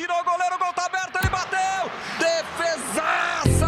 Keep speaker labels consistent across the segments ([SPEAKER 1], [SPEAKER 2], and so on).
[SPEAKER 1] tirou o goleiro, o gol tá aberto, ele bateu! Defesaça!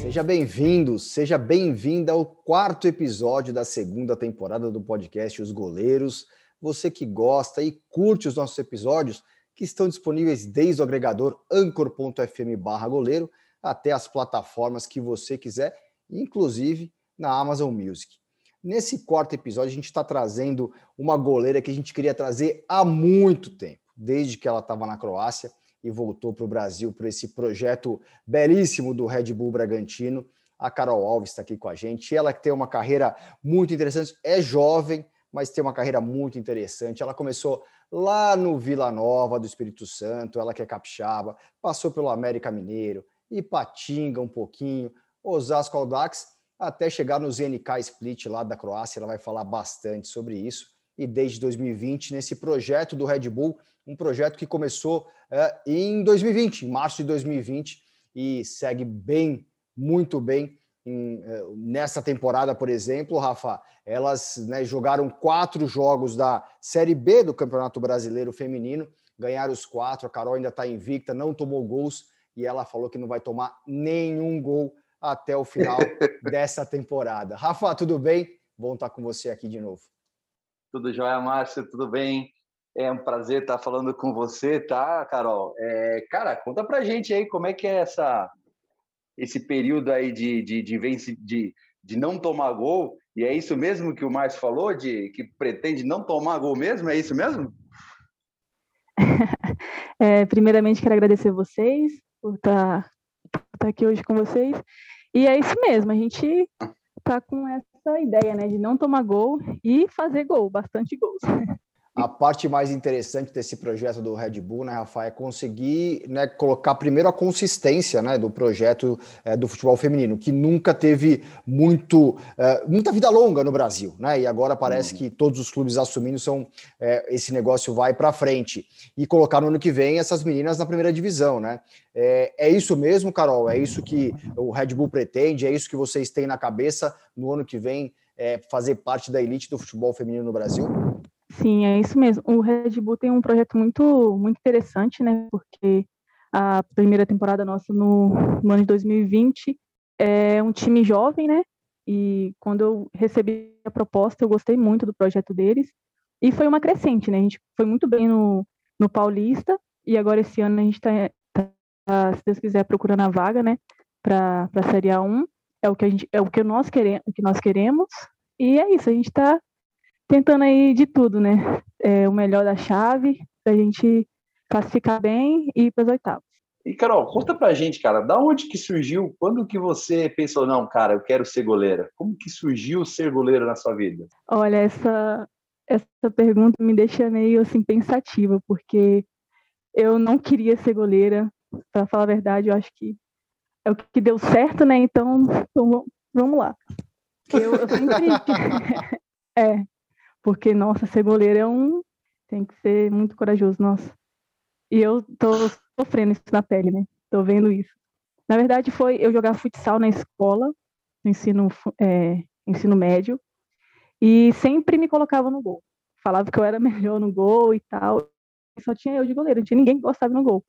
[SPEAKER 2] Seja bem-vindo, seja bem-vinda ao quarto episódio da segunda temporada do podcast Os Goleiros. Você que gosta e curte os nossos episódios, que estão disponíveis desde o agregador anchor.fm goleiro até as plataformas que você quiser, inclusive na Amazon Music. Nesse quarto episódio, a gente está trazendo uma goleira que a gente queria trazer há muito tempo, desde que ela estava na Croácia e voltou para o Brasil por esse projeto belíssimo do Red Bull Bragantino. A Carol Alves está aqui com a gente. Ela que tem uma carreira muito interessante, é jovem, mas tem uma carreira muito interessante. Ela começou lá no Vila Nova do Espírito Santo, ela que é capixaba, passou pelo América Mineiro, Ipatinga um pouquinho, Osasco Aldax até chegar no ZNK Split lá da Croácia. Ela vai falar bastante sobre isso. E desde 2020, nesse projeto do Red Bull, um projeto que começou é, em 2020, em março de 2020, e segue bem, muito bem. Em, é, nessa temporada, por exemplo, Rafa, elas né, jogaram quatro jogos da Série B do Campeonato Brasileiro Feminino, ganharam os quatro. A Carol ainda está invicta, não tomou gols e ela falou que não vai tomar nenhum gol até o final dessa temporada. Rafa, tudo bem? Bom estar com você aqui de novo.
[SPEAKER 3] Tudo jóia, Márcio, tudo bem? É um prazer estar falando com você, tá, Carol? É, cara, conta pra gente aí como é que é essa, esse período aí de, de, de, vence, de, de não tomar gol. E é isso mesmo que o Márcio falou, de que pretende não tomar gol mesmo? É isso mesmo?
[SPEAKER 4] É, primeiramente, quero agradecer vocês por estar, por estar aqui hoje com vocês. E é isso mesmo, a gente tá com essa ideia, né, de não tomar gol e fazer gol, bastante gols.
[SPEAKER 2] A parte mais interessante desse projeto do Red Bull, né, Rafael, é conseguir né, colocar primeiro a consistência né, do projeto é, do futebol feminino, que nunca teve muito, é, muita vida longa no Brasil, né? E agora parece uhum. que todos os clubes assumindo são é, esse negócio vai para frente e colocar no ano que vem essas meninas na primeira divisão, né? É, é isso mesmo, Carol? É isso que o Red Bull pretende? É isso que vocês têm na cabeça no ano que vem? É, fazer parte da elite do futebol feminino no Brasil?
[SPEAKER 4] Sim, é isso mesmo. O Red Bull tem um projeto muito, muito interessante, né? Porque a primeira temporada nossa no, no ano de 2020 é um time jovem, né? E quando eu recebi a proposta, eu gostei muito do projeto deles. E foi uma crescente, né? A gente foi muito bem no, no Paulista. E agora esse ano a gente está, tá, se Deus quiser, procurando a vaga, né? Para a Série A1. É o que, a gente, é o que, nós queremos, o que nós queremos. E é isso, a gente está tentando aí de tudo, né? É, o melhor da chave, para a gente classificar bem e ir para as oitavas.
[SPEAKER 3] E, Carol, conta pra gente, cara, da onde que surgiu, quando que você pensou, não, cara, eu quero ser goleira? Como que surgiu ser goleira na sua vida?
[SPEAKER 4] Olha, essa, essa pergunta me deixa meio, assim, pensativa, porque eu não queria ser goleira, para falar a verdade, eu acho que é o que deu certo, né? Então, então vamos lá. Eu, eu sempre... é, porque, nossa, ser goleiro é um. Tem que ser muito corajoso, nossa. E eu tô sofrendo isso na pele, né? Tô vendo isso. Na verdade, foi eu jogar futsal na escola, no ensino, é, ensino médio, e sempre me colocava no gol. Falava que eu era melhor no gol e tal. Só tinha eu de goleiro, não tinha ninguém que gostava no gol.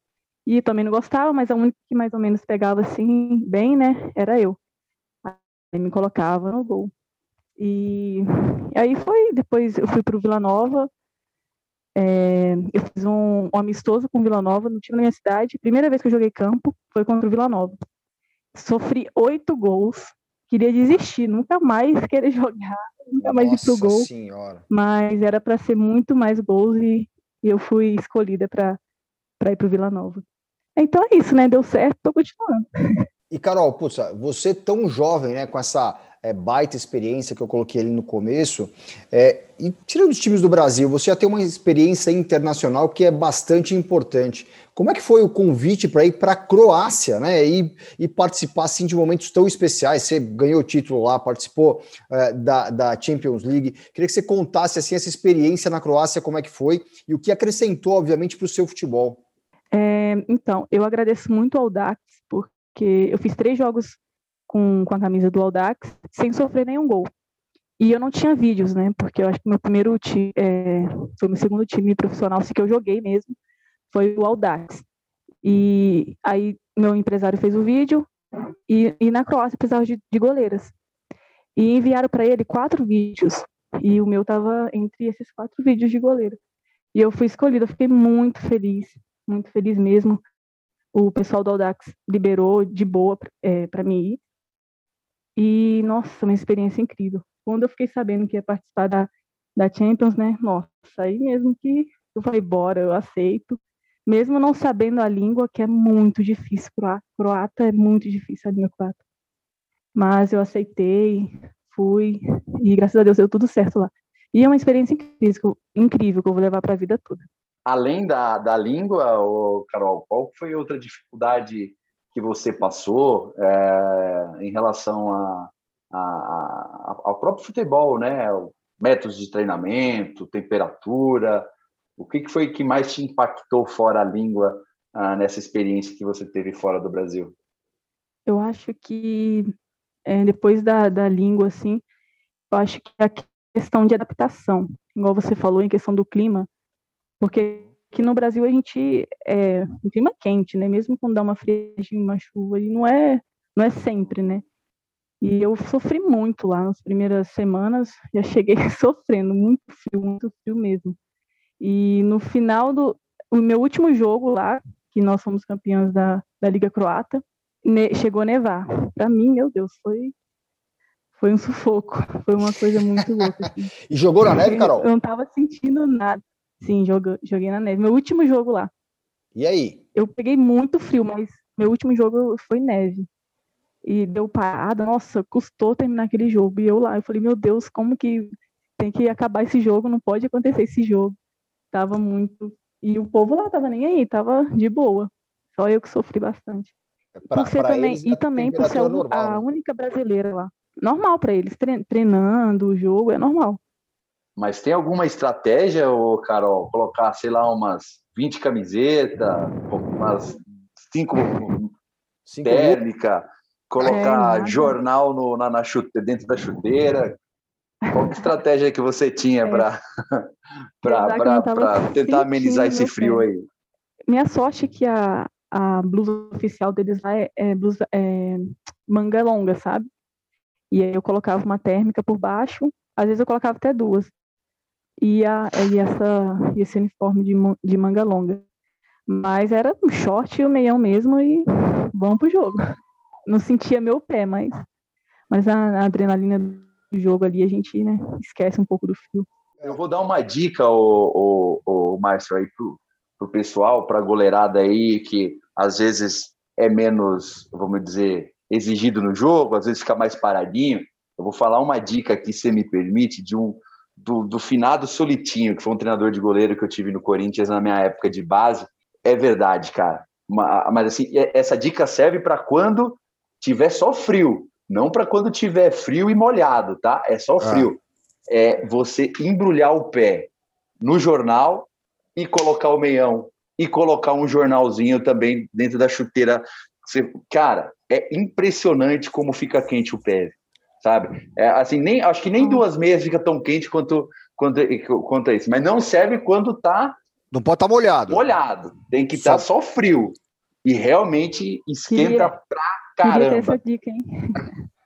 [SPEAKER 4] E também não gostava, mas a única que mais ou menos pegava assim, bem, né, era eu. Aí me colocava no gol. E aí foi, depois eu fui para o Vila Nova, é, eu fiz um, um, amistoso com o Vila Nova no time da minha cidade. Primeira vez que eu joguei campo foi contra o Vila Nova. Sofri oito gols, queria desistir, nunca mais querer jogar, nunca mais ir pro gol.
[SPEAKER 2] Senhora.
[SPEAKER 4] Mas era para ser muito mais gols e, e eu fui escolhida para ir pro Vila Nova. Então é isso, né? Deu certo, tô continuando.
[SPEAKER 2] E Carol, putz, você tão jovem, né, com essa é, baita experiência que eu coloquei ali no começo, é, e tirando os times do Brasil, você já tem uma experiência internacional que é bastante importante. Como é que foi o convite para ir para a Croácia, né, e, e, participar assim, de momentos tão especiais? Você ganhou o título lá, participou é, da, da Champions League. Queria que você contasse assim essa experiência na Croácia, como é que foi e o que acrescentou, obviamente, para o seu futebol.
[SPEAKER 4] É, então, eu agradeço muito ao Dax, porque eu fiz três jogos com, com a camisa do Audax sem sofrer nenhum gol. E eu não tinha vídeos, né? Porque eu acho que meu primeiro time, é, foi meu segundo time profissional, assim, que eu joguei mesmo, foi o Audax. E aí meu empresário fez o vídeo e, e na Croácia precisava de, de goleiras. E enviaram para ele quatro vídeos. E o meu estava entre esses quatro vídeos de goleiro. E eu fui escolhida, fiquei muito feliz, muito feliz mesmo. O pessoal do Audax liberou de boa é, para mim ir. E, nossa, uma experiência incrível. Quando eu fiquei sabendo que ia participar da, da Champions, né? Nossa, aí mesmo que eu falei, bora, eu aceito. Mesmo não sabendo a língua, que é muito difícil. Croata é muito difícil a língua croata. Mas eu aceitei, fui, e graças a Deus deu tudo certo lá. E é uma experiência incrível, incrível que eu vou levar para a vida toda.
[SPEAKER 3] Além da, da língua, Carol, qual foi outra dificuldade que você passou é, em relação a, a, a, ao próprio futebol, né? Métodos de treinamento, temperatura. O que, que foi que mais te impactou fora a língua ah, nessa experiência que você teve fora do Brasil?
[SPEAKER 4] Eu acho que é, depois da, da língua, assim, eu acho que a questão de adaptação, igual você falou em questão do clima, porque aqui no Brasil a gente é um clima quente, né? Mesmo quando dá uma friagem, uma chuva, e não é, não é sempre, né? E eu sofri muito lá nas primeiras semanas, já cheguei sofrendo, muito frio, muito frio mesmo. E no final do o meu último jogo lá, que nós fomos campeãs da, da Liga Croata, ne, chegou a nevar. Para mim, meu Deus, foi foi um sufoco. Foi uma coisa muito louca. Assim.
[SPEAKER 2] e jogou na neve, Carol?
[SPEAKER 4] Eu não tava sentindo nada. Sim, joguei, joguei na neve. Meu último jogo lá.
[SPEAKER 2] E aí?
[SPEAKER 4] Eu peguei muito frio, mas meu último jogo foi neve. E deu parada. Nossa, custou terminar aquele jogo. E eu lá, eu falei, meu Deus, como que tem que acabar esse jogo? Não pode acontecer esse jogo. Tava muito. E o povo lá tava nem aí, tava de boa. Só eu que sofri bastante. Pra, por ser também, eles, e também por ser normal, a né? única brasileira lá. Normal para eles, treinando o jogo, é normal.
[SPEAKER 3] Mas tem alguma estratégia, ô Carol? Colocar, sei lá, umas 20 camisetas, umas 5 térmica, colocar é, jornal no, na, na chute, dentro da chuteira. Qual estratégia que você tinha é. para tentar amenizar esse frio aí?
[SPEAKER 4] Minha sorte é que a, a blusa oficial deles lá é, é, blusa, é manga longa, sabe? E aí eu colocava uma térmica por baixo, às vezes eu colocava até duas. E, a, e, essa, esse uniforme de, de manga longa. Mas era um short e o meião mesmo e vamos pro jogo. Não sentia meu pé, mas, mas a, a adrenalina do jogo ali a gente né, esquece um pouco do frio.
[SPEAKER 3] Eu vou dar uma dica, o, o Márcio, aí pro, pro pessoal, pra goleirada aí, que às vezes é menos, vamos dizer, exigido no jogo, às vezes fica mais paradinho. Eu vou falar uma dica aqui, se me permite, de um do, do finado Solitinho, que foi um treinador de goleiro que eu tive no Corinthians na minha época de base. É verdade, cara. Mas assim, essa dica serve para quando tiver só frio, não para quando tiver frio e molhado, tá? É só ah. frio. Ah. É você embrulhar o pé no jornal e colocar o meião e colocar um jornalzinho também dentro da chuteira. Cara, é impressionante como fica quente o pé, sabe? É, assim, nem, acho que nem duas meias fica tão quente quanto, quanto, quanto isso, mas não serve quando tá.
[SPEAKER 2] Não pode estar tá molhado.
[SPEAKER 3] Molhado, tem que estar tá só frio. E realmente esquenta Queria... pra caramba. Essa dica, hein?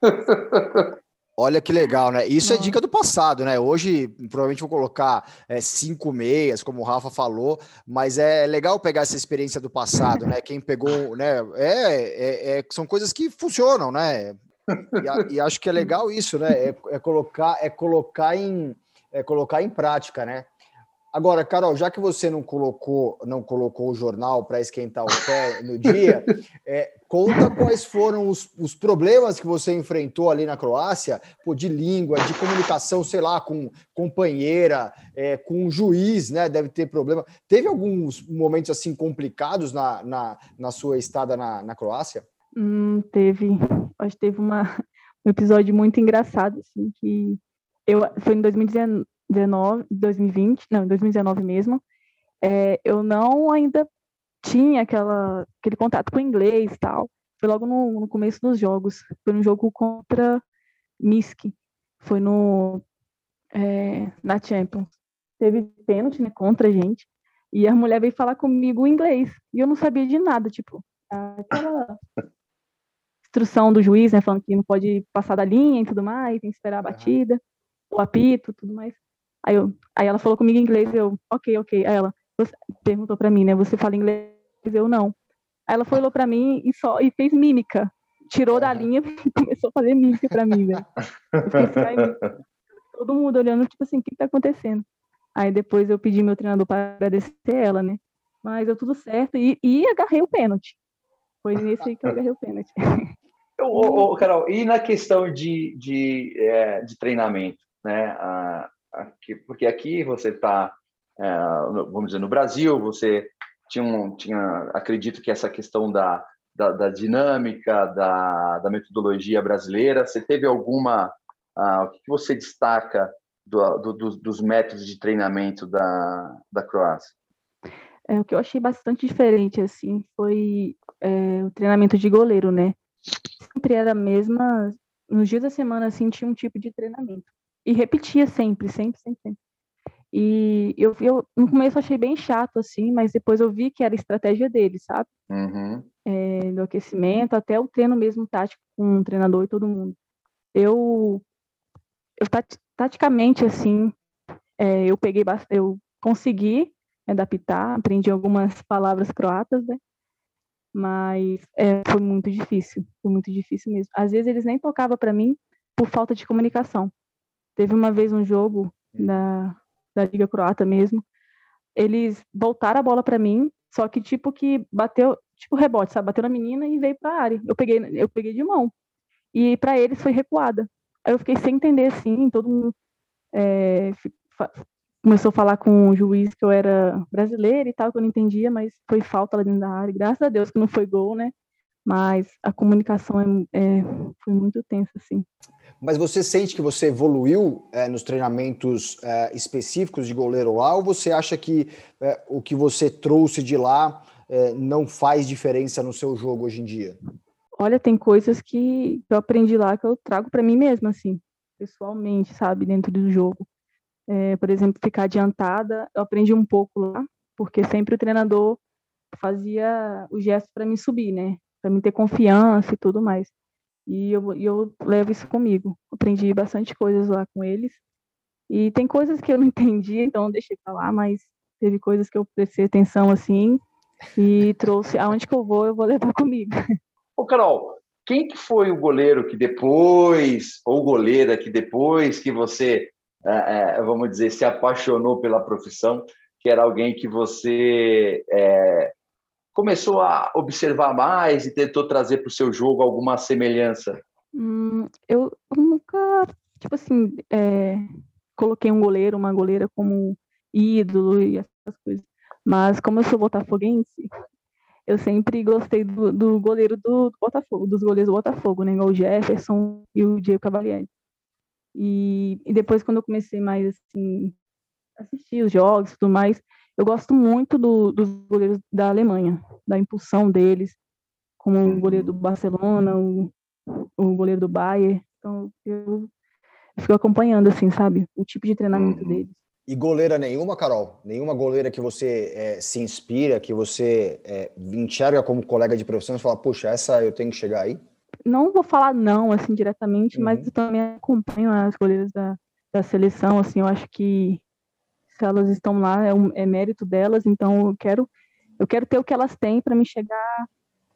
[SPEAKER 2] Olha que legal, né? Isso é dica do passado, né? Hoje, provavelmente vou colocar é, cinco meias, como o Rafa falou, mas é legal pegar essa experiência do passado, né? Quem pegou, né? É, é, é são coisas que funcionam, né? E, e, acho que é legal isso, né? É, é, colocar, é colocar em, é colocar em prática, né? Agora, Carol, já que você não colocou, não colocou o jornal para esquentar o pé no dia, é, conta quais foram os, os, problemas que você enfrentou ali na Croácia, pô, de língua, de comunicação, sei lá, com companheira, é, com juiz, né? Deve ter problema. Teve alguns momentos assim complicados na, na, na sua estada na, na Croácia?
[SPEAKER 4] Hum, teve, acho que teve uma, um episódio muito engraçado, assim, que eu, foi em 2019 19, 2020, não, 2019 mesmo, é, eu não ainda tinha aquela, aquele contato com o inglês e tal. Foi logo no, no começo dos jogos. Foi no jogo contra Misk. Foi no é, na Champions. Teve pênalti né, contra a gente. E a mulher veio falar comigo em inglês. E eu não sabia de nada, tipo, aquela instrução do juiz, né, falando que não pode passar da linha e tudo mais, tem que esperar a batida, o apito, tudo mais. Aí, eu, aí ela falou comigo em inglês, eu, ok, ok. Aí ela perguntou para mim, né, você fala inglês? Eu não. Aí ela foi olhou para mim e só e fez mímica. Tirou da linha e começou a fazer mímica para mim, velho. Todo mundo olhando, tipo assim, o que, que tá acontecendo? Aí depois eu pedi meu treinador para agradecer ela, né? Mas deu tudo certo e, e agarrei o pênalti. Foi nesse aí que eu agarrei o pênalti.
[SPEAKER 3] Ô, ô, Carol, e na questão de, de, é, de treinamento, né? Ah, aqui, porque aqui você está, é, vamos dizer, no Brasil, você tinha, um, tinha acredito que essa questão da, da, da dinâmica, da, da, metodologia brasileira, você teve alguma, ah, o que, você destaca do, do, do, dos métodos de treinamento da, da Croácia?
[SPEAKER 4] É, o que eu achei bastante diferente, assim, foi é, o treinamento de goleiro, né? Sempre era a mesma, nos dias da semana, assim, tinha um tipo de treinamento. E repetia sempre, sempre, sempre, sempre. E eu, eu no começo achei bem chato, assim, mas depois eu vi que era estratégia deles, sabe? Uhum. É, do aquecimento até o treino mesmo tático com o treinador e todo mundo. Eu, eu taticamente, assim, é, eu peguei, eu consegui adaptar, aprendi algumas palavras croatas, né? Mas é, foi muito difícil, foi muito difícil mesmo. Às vezes eles nem tocavam para mim por falta de comunicação. Teve uma vez um jogo da, da Liga Croata mesmo, eles voltaram a bola para mim, só que tipo que bateu, tipo rebote, sabe? Bateu na menina e veio para a área. Eu peguei, eu peguei de mão. E para eles foi recuada. Aí eu fiquei sem entender assim, todo mundo é, começou a falar com o juiz que eu era brasileira e tal, que eu não entendia, mas foi falta lá dentro da área. Graças a Deus que não foi gol, né? Mas a comunicação é, é foi muito tensa, assim.
[SPEAKER 2] Mas você sente que você evoluiu é, nos treinamentos é, específicos de goleiro lá, ou você acha que é, o que você trouxe de lá é, não faz diferença no seu jogo hoje em dia?
[SPEAKER 4] Olha, tem coisas que eu aprendi lá que eu trago para mim mesma, assim, pessoalmente, sabe, dentro do jogo. É, por exemplo, ficar adiantada, eu aprendi um pouco lá, porque sempre o treinador fazia o gesto para me subir, né? Para me ter confiança e tudo mais. E eu, eu levo isso comigo. Aprendi bastante coisas lá com eles. E tem coisas que eu não entendi, então deixei para lá, mas teve coisas que eu prestei atenção assim e trouxe aonde que eu vou, eu vou levar comigo.
[SPEAKER 3] Ô, Carol, quem que foi o goleiro que depois, ou goleira que depois que você, é, é, vamos dizer, se apaixonou pela profissão, que era alguém que você é, começou a observar mais e tentou trazer para o seu jogo alguma semelhança?
[SPEAKER 4] Hum, eu nunca, tipo assim, é, coloquei um goleiro, uma goleira como ídolo e essas coisas. Mas como eu sou botafoguense, eu sempre gostei do, do goleiro do, do, Botafogo, dos goleiros do Botafogo, né? O Jefferson e o Diego Cavalieri. E, e depois, quando eu comecei mais, assim, assistir os jogos e tudo mais, eu gosto muito do, dos goleiros da Alemanha, da impulsão deles, como o goleiro do Barcelona, o, o goleiro do Bayern. Então, eu, eu fico acompanhando, assim, sabe? O tipo de treinamento uhum. deles.
[SPEAKER 2] E goleira nenhuma, Carol? Nenhuma goleira que você é, se inspira, que você é, enxerga como colega de profissão e fala, puxa, essa eu tenho que chegar aí?
[SPEAKER 4] Não vou falar não, assim, diretamente, uhum. mas eu também acompanho as goleiras da, da seleção, assim, eu acho que se elas estão lá, é, um, é mérito delas, então eu quero, eu quero ter o que elas têm para me chegar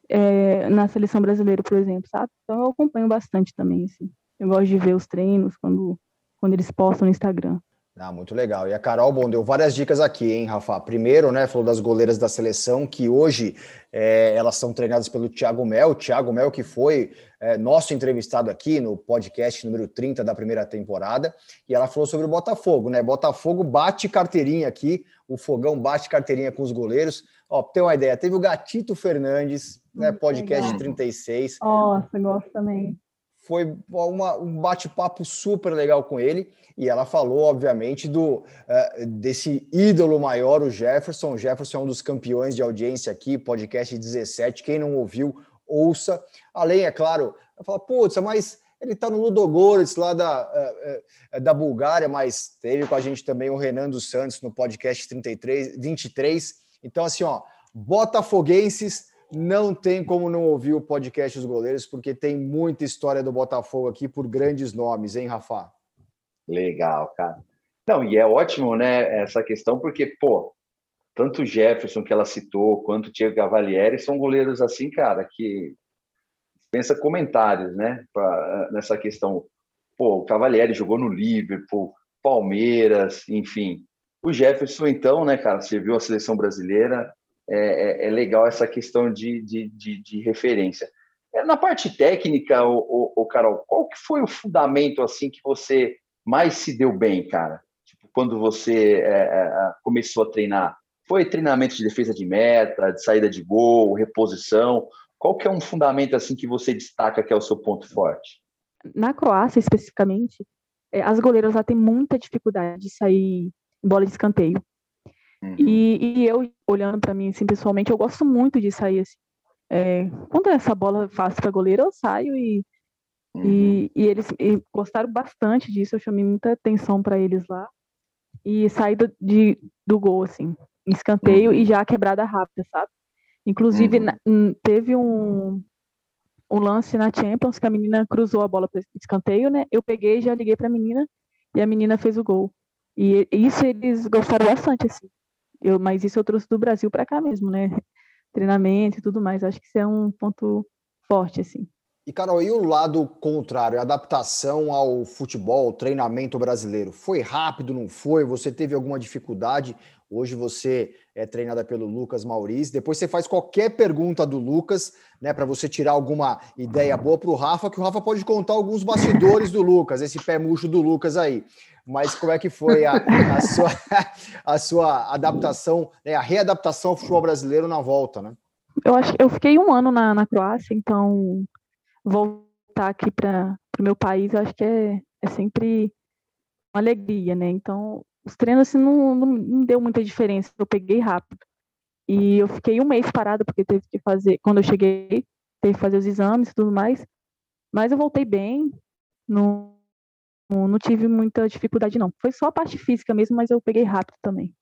[SPEAKER 4] é, na seleção brasileira, por exemplo, sabe? Então eu acompanho bastante também, assim. Eu gosto de ver os treinos quando, quando eles postam no Instagram.
[SPEAKER 2] Ah, muito legal. E a Carol, bom, deu várias dicas aqui, hein, Rafa? Primeiro, né, falou das goleiras da seleção, que hoje é, elas são treinadas pelo Thiago Mel. Thiago Mel, que foi é, nosso entrevistado aqui no podcast número 30 da primeira temporada. E ela falou sobre o Botafogo, né? Botafogo bate carteirinha aqui, o Fogão bate carteirinha com os goleiros. Ó, pra ter uma ideia, teve o Gatito Fernandes, né, podcast legal. 36.
[SPEAKER 4] Nossa, gosto também.
[SPEAKER 2] Foi uma, um bate-papo super legal com ele. E ela falou, obviamente, do uh, desse ídolo maior, o Jefferson. O Jefferson é um dos campeões de audiência aqui, podcast 17. Quem não ouviu, ouça. Além, é claro, ela fala, putz, mas Ele está no Ludogorets, lá da, é, é, da Bulgária, mas teve com a gente também o Renan dos Santos no podcast 33, 23. Então, assim, ó, Botafoguenses, não tem como não ouvir o podcast Os Goleiros, porque tem muita história do Botafogo aqui por grandes nomes, hein, Rafa?
[SPEAKER 3] Legal, cara. Não, e é ótimo, né, essa questão, porque, pô, tanto o Jefferson que ela citou, quanto o Diego Cavalieri são goleiros assim, cara, que pensa comentários, né, pra, nessa questão. Pô, o Cavalieri jogou no Liverpool, Palmeiras, enfim. O Jefferson, então, né, cara, serviu a seleção brasileira. É, é, é legal essa questão de, de, de, de referência. É, na parte técnica, o, o, Carol, qual que foi o fundamento assim que você mais se deu bem, cara? Tipo, quando você é, é começou a treinar? Foi treinamento de defesa de meta, de saída de gol, reposição? Qual que é um fundamento assim que você destaca que é o seu ponto forte?
[SPEAKER 4] Na Croácia, especificamente, as goleiras lá têm muita dificuldade de sair bola de escanteio. Uhum. E, e, eu, olhando para mim, assim, pessoalmente, eu gosto muito de sair assim. É, quando essa bola fácil para goleiro, eu saio e, uhum. e, e, eles e gostaram bastante disso. Eu chamei muita atenção para eles lá. E saída de, do gol, assim escanteio uhum. e já quebrada rápida, sabe? Inclusive, uhum. na, teve um, um lance na Champions que a menina cruzou a bola para escanteio, né? Eu peguei, já liguei para a menina e a menina fez o gol. E isso eles gostaram bastante, assim. Eu, mas isso eu trouxe do Brasil para cá mesmo, né? Treinamento e tudo mais. Acho que isso é um ponto forte, assim.
[SPEAKER 2] E, Carol, e o lado contrário, a adaptação ao futebol, treinamento brasileiro? Foi rápido, não foi? Você teve alguma dificuldade? Hoje você é treinada pelo Lucas Maurício. Depois você faz qualquer pergunta do Lucas, né, para você tirar alguma ideia boa para o Rafa, que o Rafa pode contar alguns bastidores do Lucas, esse pé murcho do Lucas aí. Mas como é que foi a, a sua, a sua adaptação, né, a readaptação ao futebol brasileiro na volta, né?
[SPEAKER 4] Eu acho eu fiquei um ano na, na Croácia, então voltar aqui para o meu país, eu acho que é, é sempre uma alegria, né? Então, os treinos assim, não, não, não, deu muita diferença, eu peguei rápido. E eu fiquei um mês parado, porque teve que fazer, quando eu cheguei, teve que fazer os exames e tudo mais. Mas eu voltei bem, não, não tive muita dificuldade, não. Foi só a parte física mesmo, mas eu peguei rápido também.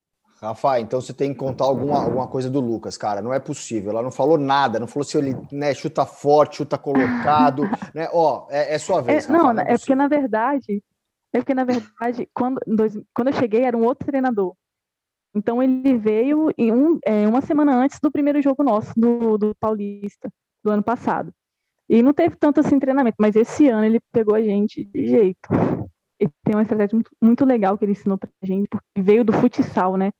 [SPEAKER 2] Rafa, então você tem que contar alguma, alguma coisa do Lucas, cara. Não é possível. Ela não falou nada, não falou se ele né, chuta forte, chuta colocado. né? Ó, é, é sua vez.
[SPEAKER 4] É, não, não é, é porque na verdade, é porque na verdade, quando, dois, quando eu cheguei era um outro treinador. Então ele veio em um, é, uma semana antes do primeiro jogo nosso, do, do Paulista, do ano passado. E não teve tanto assim treinamento, mas esse ano ele pegou a gente de jeito. Ele tem uma estratégia muito, muito legal que ele ensinou pra gente, porque veio do futsal, né?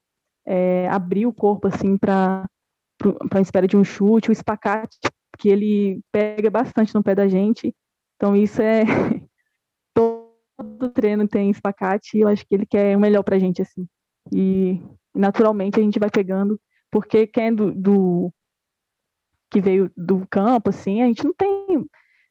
[SPEAKER 4] É, abrir o corpo assim para para espera de um chute, o espacate que ele pega bastante no pé da gente. Então isso é todo treino tem espacate e eu acho que ele quer o melhor para a gente assim. E naturalmente a gente vai pegando porque quem é do, do que veio do campo assim, a gente não tem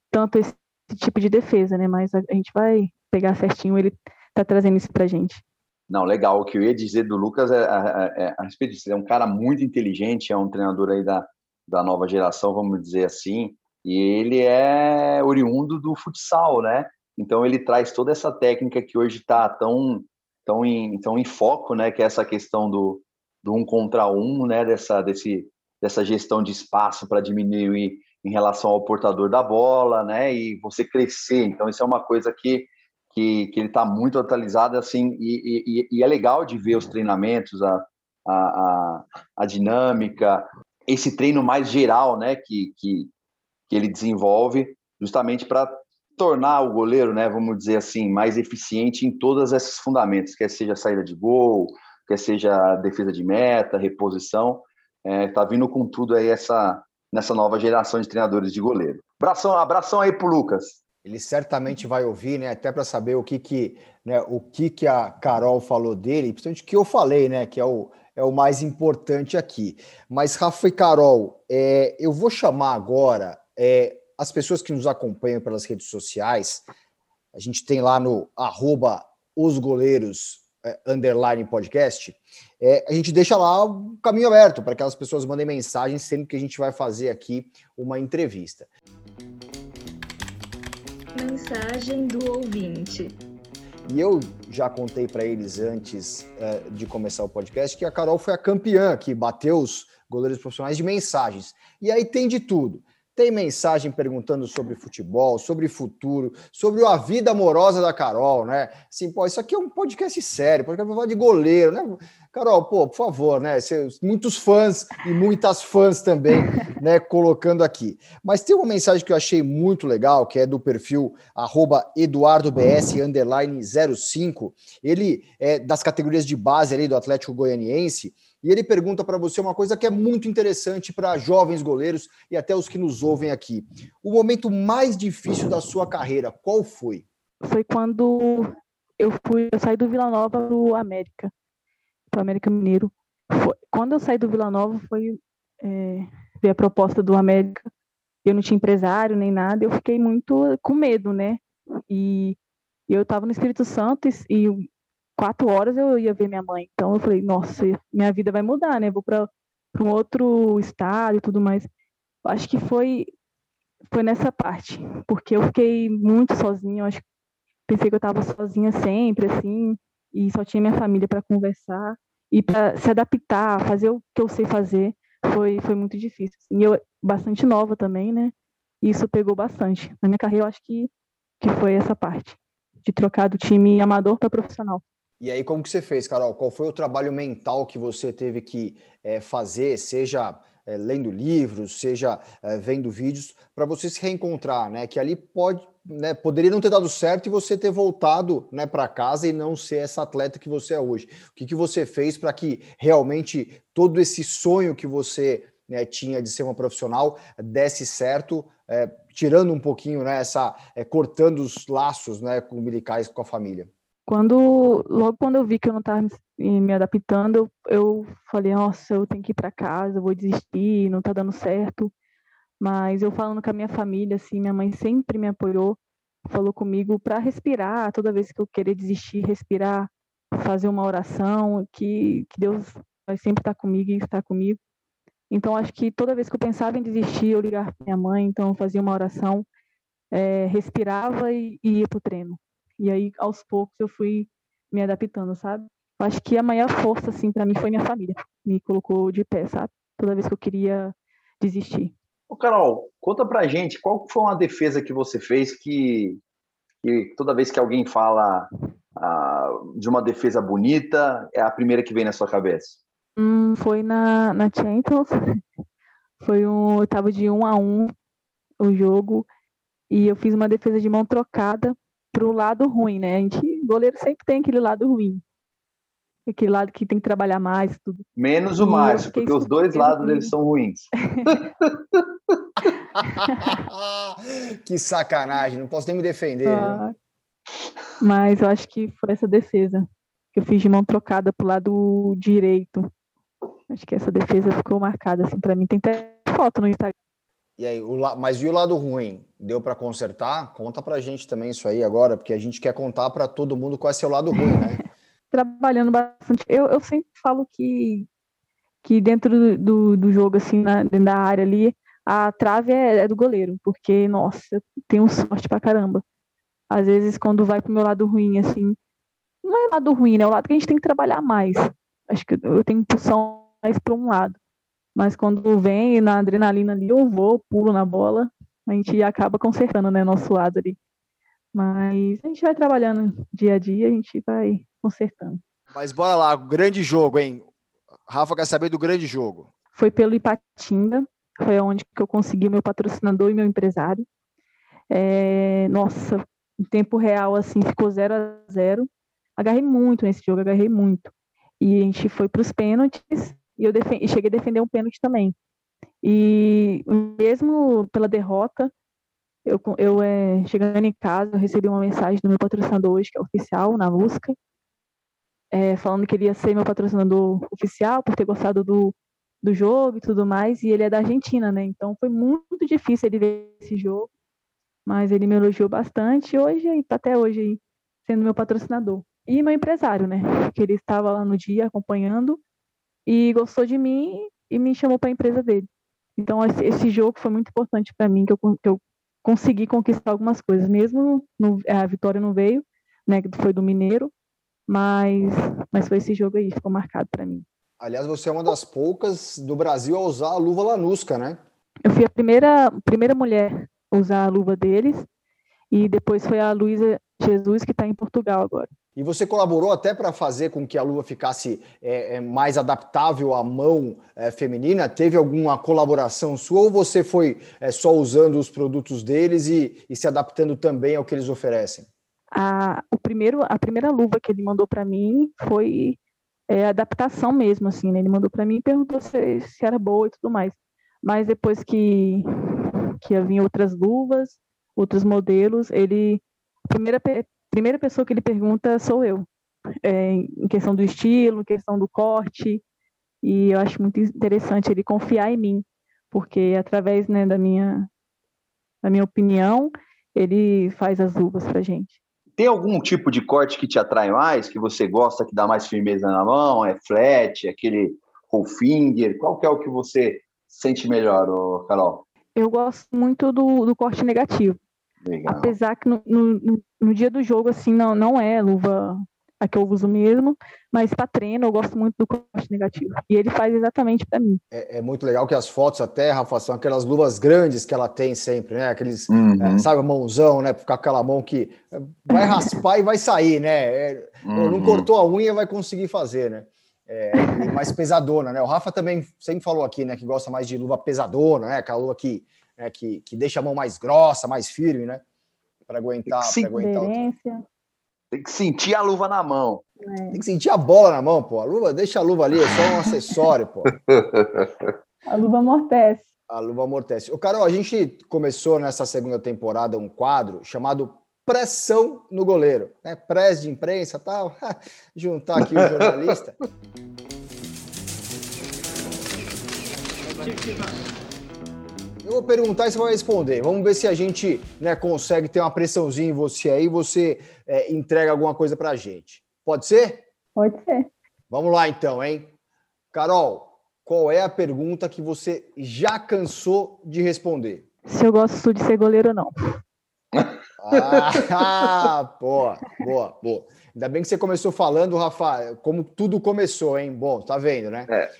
[SPEAKER 4] tanto esse tipo de defesa, né? Mas a, a gente vai pegar certinho, ele tá trazendo isso pra gente.
[SPEAKER 3] Não, legal. O que eu ia dizer do Lucas é, é, é a respeito disso. É um cara muito inteligente, é um treinador aí da, da nova geração, vamos dizer assim, e ele é oriundo do futsal, né? Então ele traz toda essa técnica que hoje está tão, tão, em, tão em foco, né? Que é essa questão do, do um contra um, né? Dessa, desse, dessa gestão de espaço para diminuir em relação ao portador da bola, né? E você crescer. Então isso é uma coisa que que, que ele está muito atualizado assim e, e, e, é legal de ver os treinamentos, a, a, a, a dinâmica, esse treino mais geral, né, que, que, que ele desenvolve, justamente para tornar o goleiro, né, vamos dizer assim, mais eficiente em todos esses fundamentos, quer seja saída de gol, quer seja defesa de meta, reposição, é, tá vindo com tudo aí essa nessa nova geração de treinadores de goleiro. Abração, abração aí pro Lucas
[SPEAKER 2] ele certamente vai ouvir, né? Até para saber o que que, né, o que que a Carol falou dele, principalmente o que eu falei, né? Que é o, é o mais importante aqui. Mas Rafa e Carol, é, eu vou chamar agora é, as pessoas que nos acompanham pelas redes sociais. A gente tem lá no arroba é, underline podcast. É, a gente deixa lá o caminho aberto para que as pessoas mandem mensagens sempre que a gente vai fazer aqui uma entrevista.
[SPEAKER 5] Mensagem do ouvinte.
[SPEAKER 2] E eu já contei para eles antes uh, de começar o podcast que a Carol foi a campeã que bateu os goleiros profissionais de mensagens. E aí tem de tudo. Tem mensagem perguntando sobre futebol, sobre futuro, sobre a vida amorosa da Carol, né? Assim, pô, isso aqui é um podcast sério, podcast falar de goleiro, né? Carol, pô, por favor, né? Muitos fãs e muitas fãs também, né? Colocando aqui. Mas tem uma mensagem que eu achei muito legal, que é do perfil EduardoBS05. Ele é das categorias de base ali do Atlético Goianiense e ele pergunta para você uma coisa que é muito interessante para jovens goleiros e até os que nos ouvem aqui. O momento mais difícil da sua carreira, qual foi?
[SPEAKER 4] Foi quando eu fui, eu saí do Vila Nova para o América, para o América Mineiro. Foi, quando eu saí do Vila Nova foi é, ver a proposta do América. Eu não tinha empresário nem nada, eu fiquei muito com medo, né? E eu estava no Espírito Santo e, e quatro horas eu ia ver minha mãe. Então eu falei, nossa, minha vida vai mudar, né? Vou para um outro estado e tudo mais. Acho que foi foi nessa parte, porque eu fiquei muito sozinha. Eu acho pensei que eu estava sozinha sempre, assim, e só tinha minha família para conversar e para se adaptar, fazer o que eu sei fazer, foi foi muito difícil. E eu bastante nova também, né? Isso pegou bastante. Na minha carreira, eu acho que que foi essa parte de trocar do time amador para profissional.
[SPEAKER 2] E aí, como que você fez, Carol? Qual foi o trabalho mental que você teve que é, fazer, seja é, lendo livros, seja é, vendo vídeos, para você se reencontrar, né? Que ali pode, né, poderia não ter dado certo e você ter voltado né, para casa e não ser essa atleta que você é hoje. O que, que você fez para que realmente todo esse sonho que você né, tinha de ser uma profissional desse certo, é, tirando um pouquinho, né, essa, é, cortando os laços né, umbilicais com a família?
[SPEAKER 4] Quando, logo quando eu vi que eu não estava me, me, adaptando, eu, falei, nossa, eu tenho que ir para casa, eu vou desistir, não está dando certo. Mas eu falando com a minha família, assim, minha mãe sempre me apoiou, falou comigo para respirar, toda vez que eu querer desistir, respirar, fazer uma oração, que, que Deus vai sempre estar comigo e estar comigo. Então, acho que toda vez que eu pensava em desistir, eu ligava para minha mãe, então eu fazia uma oração, é, respirava e, e ia o treino. E aí, aos poucos, eu fui me adaptando, sabe? Acho que a maior força, assim, para mim foi minha família. Me colocou de pé, sabe? Toda vez que eu queria desistir.
[SPEAKER 3] Ô, Carol, conta pra gente qual foi uma defesa que você fez que, que toda vez que alguém fala ah, de uma defesa bonita, é a primeira que vem na sua cabeça?
[SPEAKER 4] Hum, foi na, na Champions. Foi um. Eu tava de um a um o jogo. E eu fiz uma defesa de mão trocada pro lado ruim, né? A gente, goleiro sempre tem aquele lado ruim. Aquele lado que tem que trabalhar mais, tudo.
[SPEAKER 3] Menos o Márcio, porque os dois lados deles são ruins.
[SPEAKER 2] que sacanagem, não posso nem me defender. Ah,
[SPEAKER 4] mas eu acho que foi essa defesa que eu fiz de mão trocada pro lado direito. Acho que essa defesa ficou marcada assim para mim. Tem até foto no Instagram.
[SPEAKER 2] E aí, o, mas e o lado ruim? Deu para consertar? Conta para a gente também isso aí agora, porque a gente quer contar para todo mundo qual é seu lado ruim, né?
[SPEAKER 4] Trabalhando bastante. Eu, eu sempre falo que, que dentro do, do, jogo, assim, na, dentro da área ali, a trave é, é do goleiro, porque, nossa, eu tenho sorte pra caramba. Às vezes, quando vai pro meu lado ruim, assim, não é lado ruim, né? É o lado que a gente tem que trabalhar mais. Acho que eu tenho impulsão mais para um lado. Mas quando vem na adrenalina ali, eu vou, pulo na bola, a gente acaba consertando, né, nosso lado ali. Mas a gente vai trabalhando dia a dia, a gente vai consertando.
[SPEAKER 2] Mas bora lá, grande jogo, hein? Rafa quer saber do grande jogo.
[SPEAKER 4] Foi pelo Ipatinga, foi onde que eu consegui meu patrocinador e meu empresário. É, nossa, em tempo real, assim, ficou 0 a 0 Agarrei muito nesse jogo, agarrei muito. E a gente foi para os pênaltis e eu e cheguei a defender um pênalti também. E mesmo pela derrota, eu, eu é, chegando em casa, eu recebi uma mensagem do meu patrocinador hoje, que é oficial, na busca, é, falando que ele ia ser meu patrocinador oficial por ter gostado do, do jogo e tudo mais, e ele é da Argentina, né? Então foi muito difícil ele ver esse jogo, mas ele me elogiou bastante hoje, e tá até hoje, sendo meu patrocinador. E meu empresário, né? Que ele estava lá no dia acompanhando e gostou de mim e me chamou para a empresa dele. Então esse, jogo foi muito importante para mim que eu, que eu consegui conquistar algumas coisas, mesmo no, a vitória não veio, né, que foi do Mineiro, mas, mas foi esse jogo aí, ficou marcado para mim.
[SPEAKER 2] Aliás, você é uma das poucas do Brasil a usar a luva Lanusca, né?
[SPEAKER 4] Eu fui a primeira, primeira mulher a usar a luva deles, e depois foi a Luísa Jesus, que está em Portugal agora.
[SPEAKER 2] E você colaborou até para fazer com que a luva ficasse é, é, mais adaptável à mão é, feminina? Teve alguma colaboração sua ou você foi é, só usando os produtos deles e, e, se adaptando também ao que eles oferecem?
[SPEAKER 4] A, o primeiro, a primeira luva que ele mandou para mim foi é, adaptação mesmo, assim, né? Ele mandou para mim e perguntou se, se era boa e tudo mais. Mas depois que, que ia vir outras luvas, outros modelos, ele a primeira primeira pessoa que ele pergunta sou eu, é, em questão do estilo, em questão do corte, e eu acho muito interessante ele confiar em mim, porque através né, da, minha, da minha opinião, ele faz as luvas para gente.
[SPEAKER 3] Tem algum tipo de corte que te atrai mais, que você gosta, que dá mais firmeza na mão? É flat, aquele full finger? Qual que é o que você sente melhor, Carol?
[SPEAKER 4] Eu gosto muito do, do corte negativo.
[SPEAKER 3] Legal.
[SPEAKER 4] Apesar que no, no, no, dia do jogo, assim, não, não é luva a que eu uso mesmo, mas para treino eu gosto muito do corte negativo. E ele faz exatamente para mim.
[SPEAKER 2] É, é, muito legal que as fotos até, Rafa, são aquelas luvas grandes que ela tem sempre, né? Aqueles, uhum. é, sabe, mãozão, né? Ficar aquela mão que vai raspar e vai sair, né? É, uhum. Não cortou a unha, vai conseguir fazer, né? É, mais pesadona, né? O Rafa também sempre falou aqui, né? Que gosta mais de luva pesadona, né? Aquela luva que né, que, que deixa a mão mais grossa, mais firme, né? Para aguentar,
[SPEAKER 3] Sim,
[SPEAKER 2] aguentar
[SPEAKER 3] o... Tem que sentir a luva na mão.
[SPEAKER 2] É. Tem que sentir a bola na mão, pô. A luva, deixa a luva ali, é só um acessório, pô.
[SPEAKER 4] A luva amortece.
[SPEAKER 2] A luva amortece. O Carol, a gente começou nessa segunda temporada um quadro chamado Pressão no Goleiro, né? Press de imprensa tal. Juntar aqui o jornalista. Eu vou perguntar e você vai responder. Vamos ver se a gente né, consegue ter uma pressãozinha em você aí e você é, entrega alguma coisa pra gente. Pode ser?
[SPEAKER 4] Pode ser.
[SPEAKER 2] Vamos lá então, hein? Carol, qual é a pergunta que você já cansou de responder?
[SPEAKER 4] Se eu gosto de ser goleiro ou não.
[SPEAKER 2] Ah, boa, boa, boa. Ainda bem que você começou falando, Rafa, como tudo começou, hein? Bom, tá vendo, né?
[SPEAKER 3] É.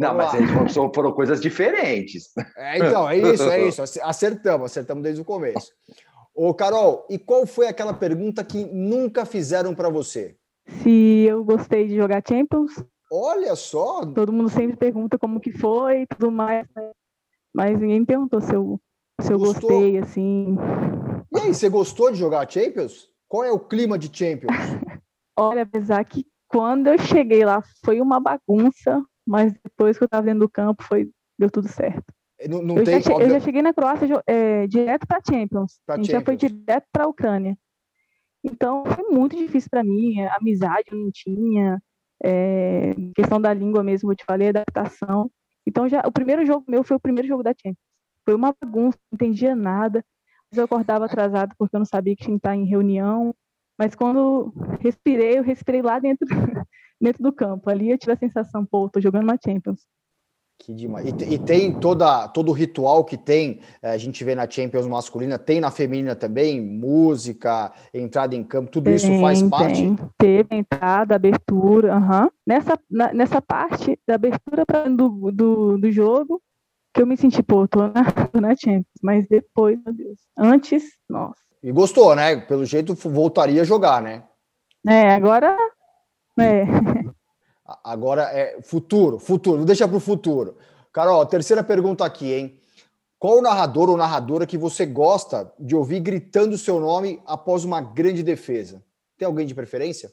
[SPEAKER 3] Não, mas eles foram coisas diferentes.
[SPEAKER 2] É, então, é isso, é isso. Acertamos, acertamos desde o começo. Ô, Carol, e qual foi aquela pergunta que nunca fizeram para você?
[SPEAKER 4] Se eu gostei de jogar Champions.
[SPEAKER 2] Olha só!
[SPEAKER 4] Todo mundo sempre pergunta como que foi e tudo mais, né? mas ninguém me perguntou se eu, se eu gostei, assim.
[SPEAKER 2] E aí, você gostou de jogar Champions? Qual é o clima de Champions?
[SPEAKER 4] Olha, apesar que quando eu cheguei lá foi uma bagunça, mas depois que eu estava dentro do campo, foi, deu tudo certo.
[SPEAKER 2] Não, não
[SPEAKER 4] eu,
[SPEAKER 2] tem,
[SPEAKER 4] já, eu, já, cheguei na Croácia é, direto para Champions. Pra a gente Champions. já foi direto para a Ucrânia. Então foi muito difícil para mim. Amizade eu não tinha. É, questão da língua mesmo, eu te falei, adaptação. Então já o primeiro jogo meu foi o primeiro jogo da Champions. Foi uma bagunça, não entendia nada. Eu acordava atrasado porque eu não sabia que tinha que estar em reunião. Mas quando respirei, eu respirei lá dentro dentro do campo. Ali eu tive a sensação, pô, tô jogando uma Champions.
[SPEAKER 2] Que demais. E, e, tem toda, todo o ritual que tem, eh, a gente vê na Champions masculina, tem na feminina também, música, entrada em campo, tudo tem, isso faz parte? Tem.
[SPEAKER 4] Teve entrada, abertura, uhum. nessa, na, nessa parte da abertura pra, do, do, do jogo, que eu me senti, pô, tô na, tô na Champions, mas depois, meu Deus, antes, nossa.
[SPEAKER 2] E gostou, né? Pelo jeito voltaria a jogar, né?
[SPEAKER 4] É, agora é.
[SPEAKER 2] Agora é futuro, futuro, deixa para o futuro. Carol, terceira pergunta aqui, hein? Qual o narrador ou narradora que você gosta de ouvir gritando o seu nome após uma grande defesa? Tem alguém de preferência?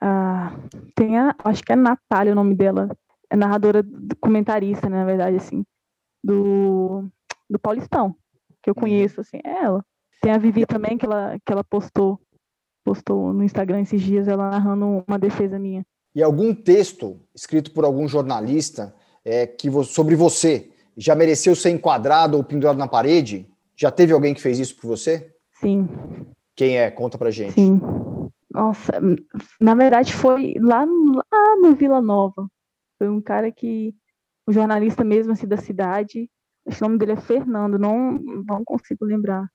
[SPEAKER 4] Ah, tem a, acho que é Natália o nome dela. É narradora, comentarista, né, na verdade, assim, do, do Paulistão, que eu uhum. conheço, assim, é ela. Tem a Vivi também, que ela, que ela postou postou no Instagram esses dias ela narrando uma defesa minha.
[SPEAKER 2] E algum texto escrito por algum jornalista é, que sobre você já mereceu ser enquadrado ou pendurado na parede? Já teve alguém que fez isso por você?
[SPEAKER 4] Sim.
[SPEAKER 2] Quem é? Conta pra gente.
[SPEAKER 4] Sim. Nossa, na verdade foi lá, lá no Vila Nova. Foi um cara que, um jornalista mesmo assim da cidade, Acho que o nome dele é Fernando, não, não consigo lembrar.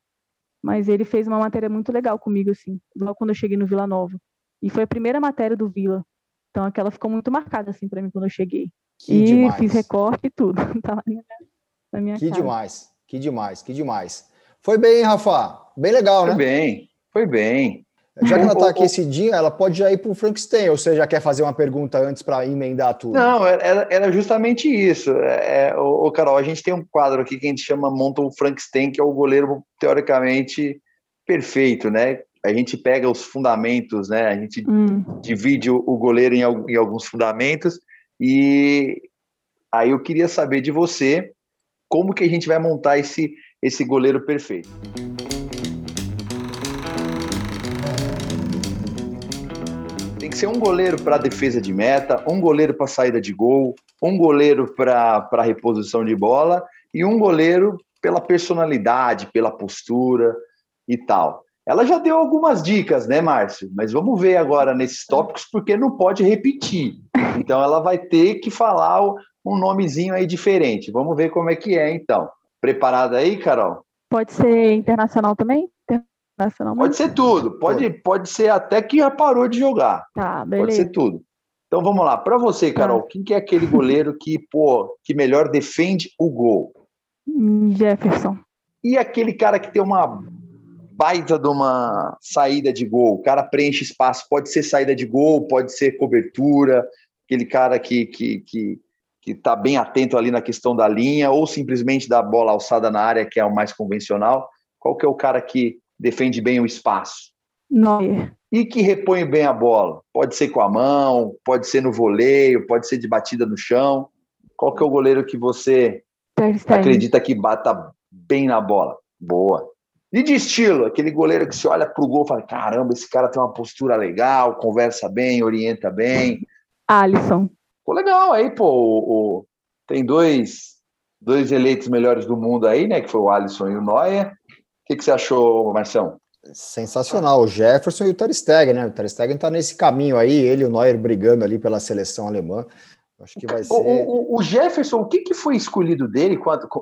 [SPEAKER 4] Mas ele fez uma matéria muito legal comigo, assim, logo quando eu cheguei no Vila Nova. E foi a primeira matéria do Vila. Então aquela ficou muito marcada, assim, para mim quando eu cheguei. Que e demais. fiz recorte e tudo. tá lá na minha
[SPEAKER 2] Que casa. demais, que demais, que demais. Foi bem, Rafa? Bem legal,
[SPEAKER 3] foi
[SPEAKER 2] né?
[SPEAKER 3] Foi bem, foi bem.
[SPEAKER 2] Já que ela está aquecidinha, ela pode já ir para o Frankenstein, ou você já quer fazer uma pergunta antes para emendar tudo?
[SPEAKER 3] Não, era, era justamente isso. É, é o, Carol, a gente tem um quadro aqui que a gente chama Monta o Frankenstein, que é o goleiro teoricamente perfeito, né? A gente pega os fundamentos, né? A gente hum. divide o, o goleiro em, em alguns fundamentos e aí eu queria saber de você como que a gente vai montar esse, esse goleiro perfeito. Que ser um goleiro para defesa de meta, um goleiro para saída de gol, um goleiro para reposição de bola e um goleiro pela personalidade, pela postura e tal. Ela já deu algumas dicas, né, Márcio? Mas vamos ver agora nesses tópicos, porque não pode repetir. Então ela vai ter que falar um nomezinho aí diferente. Vamos ver como é que é, então. Preparada aí, Carol?
[SPEAKER 4] Pode ser internacional também?
[SPEAKER 3] Nacional. Pode ser tudo. Pode, pode ser até que já parou de jogar.
[SPEAKER 4] Tá, beleza.
[SPEAKER 3] Pode ser tudo. Então vamos lá. Para você, tá. Carol, tá. quem que é aquele goleiro que, pô, que melhor defende o gol?
[SPEAKER 4] Jefferson.
[SPEAKER 3] E aquele cara que tem uma baita de uma saída de gol, o cara preenche espaço, pode ser saída de gol, pode ser cobertura, aquele cara que, que, que, que tá bem atento ali na questão da linha, ou simplesmente da bola alçada na área, que é o mais convencional. Qual que é o cara que defende bem o espaço.
[SPEAKER 4] Neuer.
[SPEAKER 3] E que repõe bem a bola. Pode ser com a mão, pode ser no voleio, pode ser de batida no chão. Qual que é o goleiro que você acredita que bata bem na bola? Boa. E de estilo, aquele goleiro que se olha pro gol e fala: caramba, esse cara tem uma postura legal, conversa bem, orienta bem.
[SPEAKER 4] Alisson.
[SPEAKER 3] Ficou legal aí, pô. O, o, tem dois, dois eleitos melhores do mundo aí, né? Que foi o Alisson e o Neuer. O que, que você achou, Marção?
[SPEAKER 2] Sensacional, o Jefferson e o Ter Stegen, né? O Ter Stegen tá nesse caminho aí, ele e o Neuer brigando ali pela seleção alemã. Acho que vai ser.
[SPEAKER 3] O, o, o Jefferson, o que, que foi escolhido dele?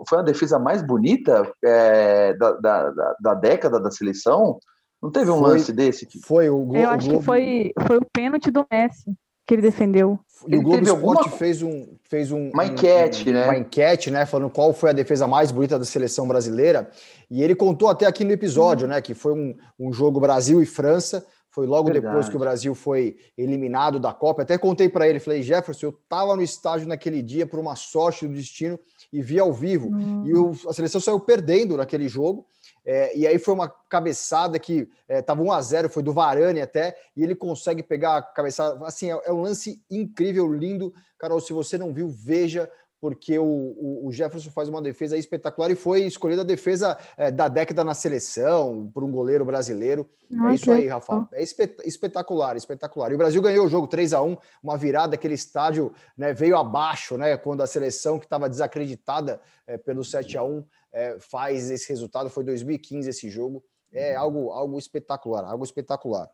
[SPEAKER 3] Foi a defesa mais bonita é, da, da, da, década da seleção? Não teve um foi, lance desse?
[SPEAKER 2] Foi o
[SPEAKER 4] gol. Eu acho que foi, foi o pênalti do Messi que ele defendeu.
[SPEAKER 2] E o Globo Esporte alguma... fez, um, fez um,
[SPEAKER 3] uma enquete,
[SPEAKER 2] um,
[SPEAKER 3] né?
[SPEAKER 2] Uma enquete, né? Falando qual foi a defesa mais bonita da seleção brasileira. E ele contou até aqui no episódio, né? Que foi um, um jogo Brasil e França. Foi logo Verdade. depois que o Brasil foi eliminado da Copa. Até contei para ele, falei, Jefferson, eu estava no estádio naquele dia por uma sorte do destino e vi ao vivo. Hum. E o, a seleção saiu perdendo naquele jogo. É, e aí foi uma cabeçada que estava é, 1 a 0 foi do Varane até, e ele consegue pegar a cabeçada. Assim, é, é, um lance incrível, lindo. Carol, se você não viu, veja, porque o, o, o Jefferson faz uma defesa espetacular e foi escolhida a defesa é, da década na seleção por um goleiro brasileiro. é isso aí, Rafa. É espetacular, espetacular. E o Brasil ganhou o jogo 3 a 1 uma virada, aquele estádio né, veio abaixo, né? Quando a seleção que estava desacreditada é, pelo 7 a 1 é, faz esse resultado. Foi 2015 esse jogo. É algo, algo espetacular, algo espetacular.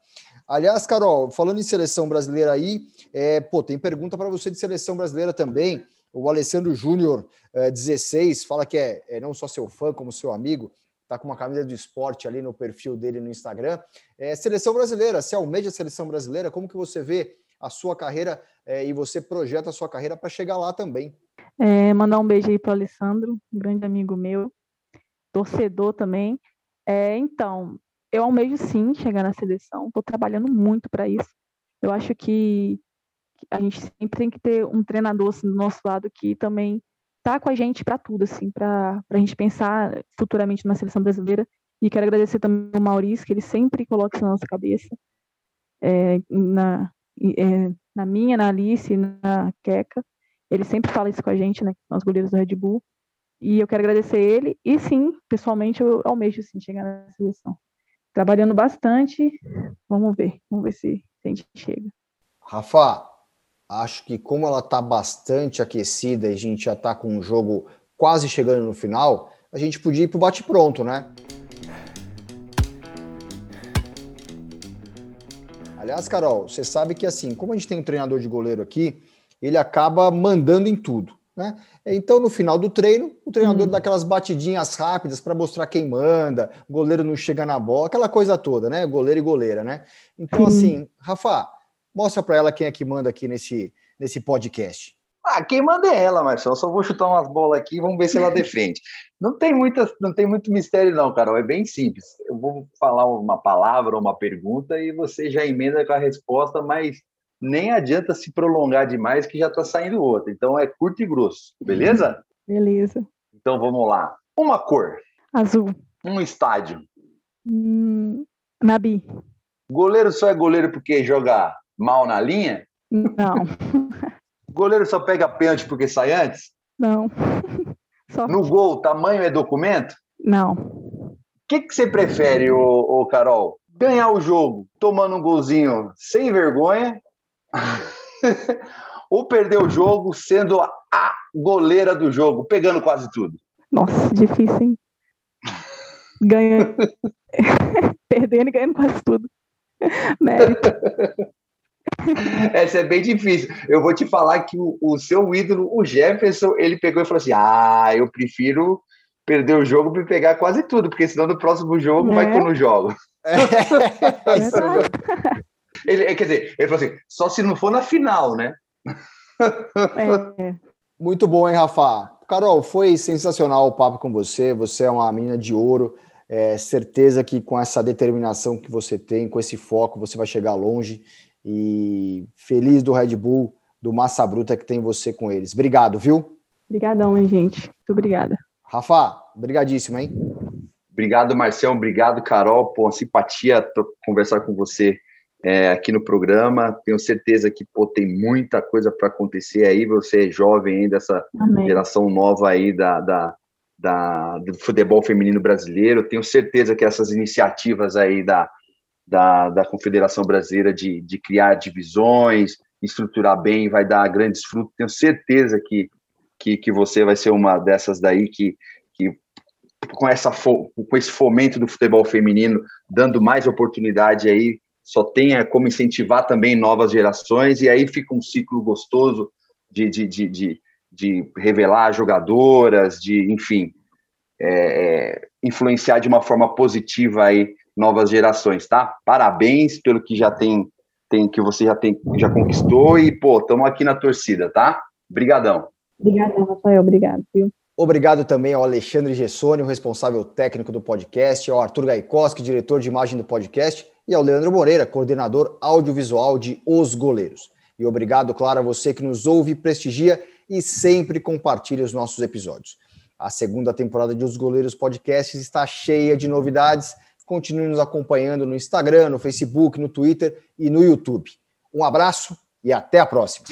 [SPEAKER 2] Aliás, Carol, falando em seleção brasileira aí, é, pô, tem pergunta para você de seleção brasileira também. O Alessandro Júnior, é, 16, fala que é, é, não só seu fã, como seu amigo, tá com uma camisa do esporte ali no perfil dele no Instagram. É, seleção brasileira, se almeja a seleção brasileira, como que você vê a sua carreira é, e você projeta a sua carreira para chegar lá também?
[SPEAKER 4] É, mandar um beijo aí para o Alessandro, um grande amigo meu, torcedor também. É, então, eu almejo sim chegar na seleção, estou trabalhando muito para isso. Eu acho que a gente sempre tem que ter um treinador assim, do nosso lado que também tá com a gente para tudo, assim, para a gente pensar futuramente na seleção brasileira. E quero agradecer também ao Maurício, que ele sempre coloca isso na nossa cabeça, é, na, é, na minha, na Alice, na Queca. Ele sempre fala isso com a gente, né? Nós goleiros do Red Bull. E eu quero agradecer ele. E sim, pessoalmente, eu almejo sim, chegar na seleção. Trabalhando bastante. Vamos ver. Vamos ver se a gente chega.
[SPEAKER 2] Rafa, acho que como ela está bastante aquecida e a gente já está com o jogo quase chegando no final, a gente podia ir para o bate-pronto, né? Aliás, Carol, você sabe que assim, como a gente tem um treinador de goleiro aqui, ele acaba mandando em tudo. Né? Então, no final do treino, o treinador
[SPEAKER 4] Uhum.
[SPEAKER 2] dá aquelas batidinhas rápidas para mostrar quem manda, o goleiro não chega na bola, aquela coisa toda, né? Goleiro e goleira, né? Então,
[SPEAKER 4] Sim.
[SPEAKER 2] assim, Rafa, mostra para ela quem é que manda aqui nesse, nesse podcast.
[SPEAKER 3] Ah, quem manda é ela, Marcelo. Só vou chutar umas bolas aqui e vamos ver se ela defende. Não tem, muita, não tem muito mistério, não, Carol. É bem simples. Eu vou falar uma palavra ou uma pergunta e você já emenda com a resposta, mas nem adianta se prolongar demais que já está saindo outra. Então é curto e grosso, beleza?
[SPEAKER 4] Beleza.
[SPEAKER 3] Então vamos lá. Uma cor,
[SPEAKER 4] Azul.
[SPEAKER 3] um estádio.
[SPEAKER 4] Hum, Nabi.
[SPEAKER 3] Goleiro só é goleiro porque joga mal na linha?
[SPEAKER 4] Não,
[SPEAKER 3] Goleiro só pega pênalti porque sai antes?
[SPEAKER 4] não. Só.
[SPEAKER 3] No gol, tamanho é documento?
[SPEAKER 4] Não.
[SPEAKER 3] O que, que você prefere, ô, ô, Carol? Ganhar o jogo tomando um golzinho sem vergonha ou perder o jogo sendo a, goleira do jogo, pegando quase tudo?
[SPEAKER 4] Nossa, difícil, hein? Ganha. Perdendo e ganhando quase tudo. Mérito.
[SPEAKER 3] Essa é bem difícil. Eu vou te falar que o, o seu ídolo, o Jefferson, ele pegou e falou assim: Ah, eu prefiro perder o jogo para pegar quase tudo, porque senão no próximo jogo vai
[SPEAKER 4] Né?
[SPEAKER 3] que eu não jogo.
[SPEAKER 4] Verdade.
[SPEAKER 3] Ele, quer dizer, ele falou assim: só se não for na final, né?
[SPEAKER 4] É,
[SPEAKER 2] Muito bom, hein, Rafa? Carol, foi sensacional o papo com você. Você é uma menina de ouro. É, certeza que com essa determinação que você tem, com esse foco, você vai chegar longe. E feliz do Red Bull, do Massa Bruta que tem você com eles. Obrigado, viu?
[SPEAKER 4] Obrigadão, hein, gente. Muito obrigada.
[SPEAKER 2] Rafa, brigadíssimo, hein?
[SPEAKER 3] Obrigado, Marcelo. Obrigado, Carol. Pô, simpatia conversar com você é, aqui no programa. Tenho certeza que pô, tem muita coisa para acontecer aí. Você é jovem ainda, essa
[SPEAKER 4] Amém.
[SPEAKER 3] geração nova aí da, da, da- do futebol feminino brasileiro. Tenho certeza que essas iniciativas aí da, da, da Confederação Brasileira de, de criar divisões, estruturar bem, vai dar grandes frutos. Tenho certeza que, que, que você vai ser uma dessas daí que, que com, essa, com esse fomento do futebol feminino, dando mais oportunidade aí, só tenha como incentivar também novas gerações, e aí fica um ciclo gostoso de, de, de, de, de revelar jogadoras, de, enfim, é, é, influenciar de uma forma positiva aí novas gerações, tá? Parabéns pelo que já tem, tem que você já tem já conquistou e pô, estamos aqui na torcida, tá? Obrigadão.
[SPEAKER 4] Obrigadão, Rafael. Obrigado, viu?
[SPEAKER 2] Obrigado também ao Alexandre Gessoni, o responsável técnico do podcast, ao Arthur Gaikoski, diretor de imagem do podcast, e ao Leandro Moreira, coordenador audiovisual de Os Goleiros. E obrigado, claro, a você que nos ouve, prestigia e sempre compartilha os nossos episódios. A segunda temporada de Os Goleiros Podcasts está cheia de novidades. Continue nos acompanhando no Instagram, no Facebook, no Twitter e no YouTube. Um abraço e até a próxima.